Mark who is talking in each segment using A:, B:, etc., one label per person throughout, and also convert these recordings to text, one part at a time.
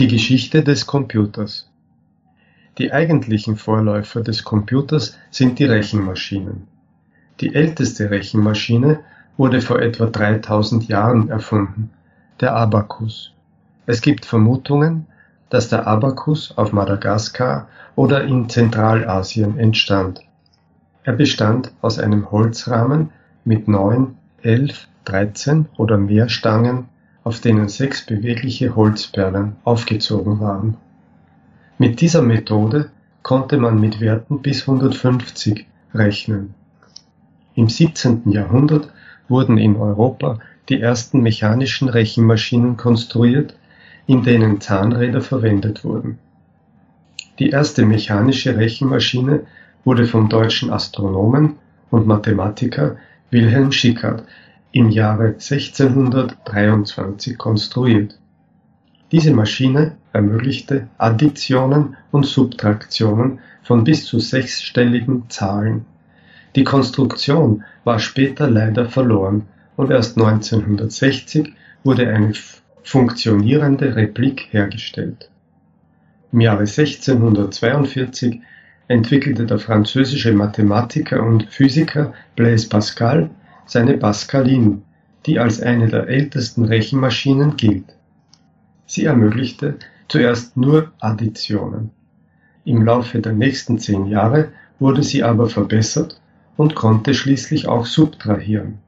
A: Die Geschichte des Computers Die eigentlichen Vorläufer des Computers sind die Rechenmaschinen. Die älteste Rechenmaschine wurde vor etwa 3000 Jahren erfunden, der Abakus. Es gibt Vermutungen, dass der Abakus auf Madagaskar oder in Zentralasien entstand. Er bestand aus einem Holzrahmen mit neun, elf, dreizehn oder mehr Stangen auf denen sechs bewegliche Holzperlen aufgezogen waren. Mit dieser Methode konnte man mit Werten bis 150 rechnen. Im 17. Jahrhundert wurden in Europa die ersten mechanischen Rechenmaschinen konstruiert, in denen Zahnräder verwendet wurden. Die erste mechanische Rechenmaschine wurde vom deutschen Astronomen und Mathematiker Wilhelm Schickard im Jahre 1623 konstruiert. Diese Maschine ermöglichte Additionen und Subtraktionen von bis zu sechsstelligen Zahlen. Die Konstruktion war später leider verloren und erst 1960 wurde eine funktionierende Replik hergestellt. Im Jahre 1642 entwickelte der französische Mathematiker und Physiker Blaise Pascal seine Pascaline, die als eine der ältesten Rechenmaschinen gilt. Sie ermöglichte zuerst nur Additionen. Im Laufe der nächsten zehn Jahre wurde sie aber verbessert und konnte schließlich auch subtrahieren.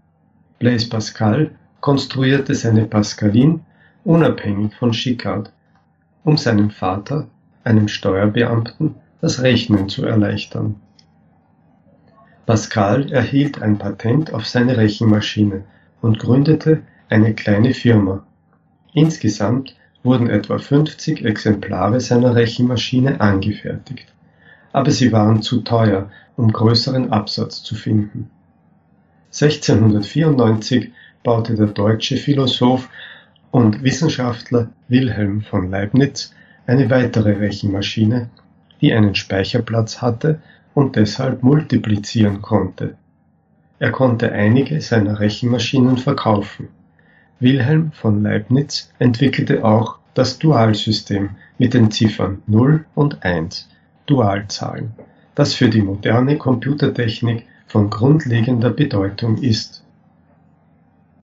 A: Blaise Pascal konstruierte seine Pascaline unabhängig von Schickard, um seinem Vater, einem Steuerbeamten, das Rechnen zu erleichtern. Pascal erhielt ein Patent auf seine Rechenmaschine und gründete eine kleine Firma. Insgesamt wurden etwa 50 Exemplare seiner Rechenmaschine angefertigt, aber sie waren zu teuer, um größeren Absatz zu finden. 1694 baute der deutsche Philosoph und Wissenschaftler Wilhelm von Leibniz eine weitere Rechenmaschine, die einen Speicherplatz hatte und deshalb multiplizieren konnte. Er konnte einige seiner Rechenmaschinen verkaufen. Wilhelm von Leibniz entwickelte auch das Dualsystem mit den Ziffern 0 und 1, Dualzahlen, das für die moderne Computertechnik von grundlegender Bedeutung ist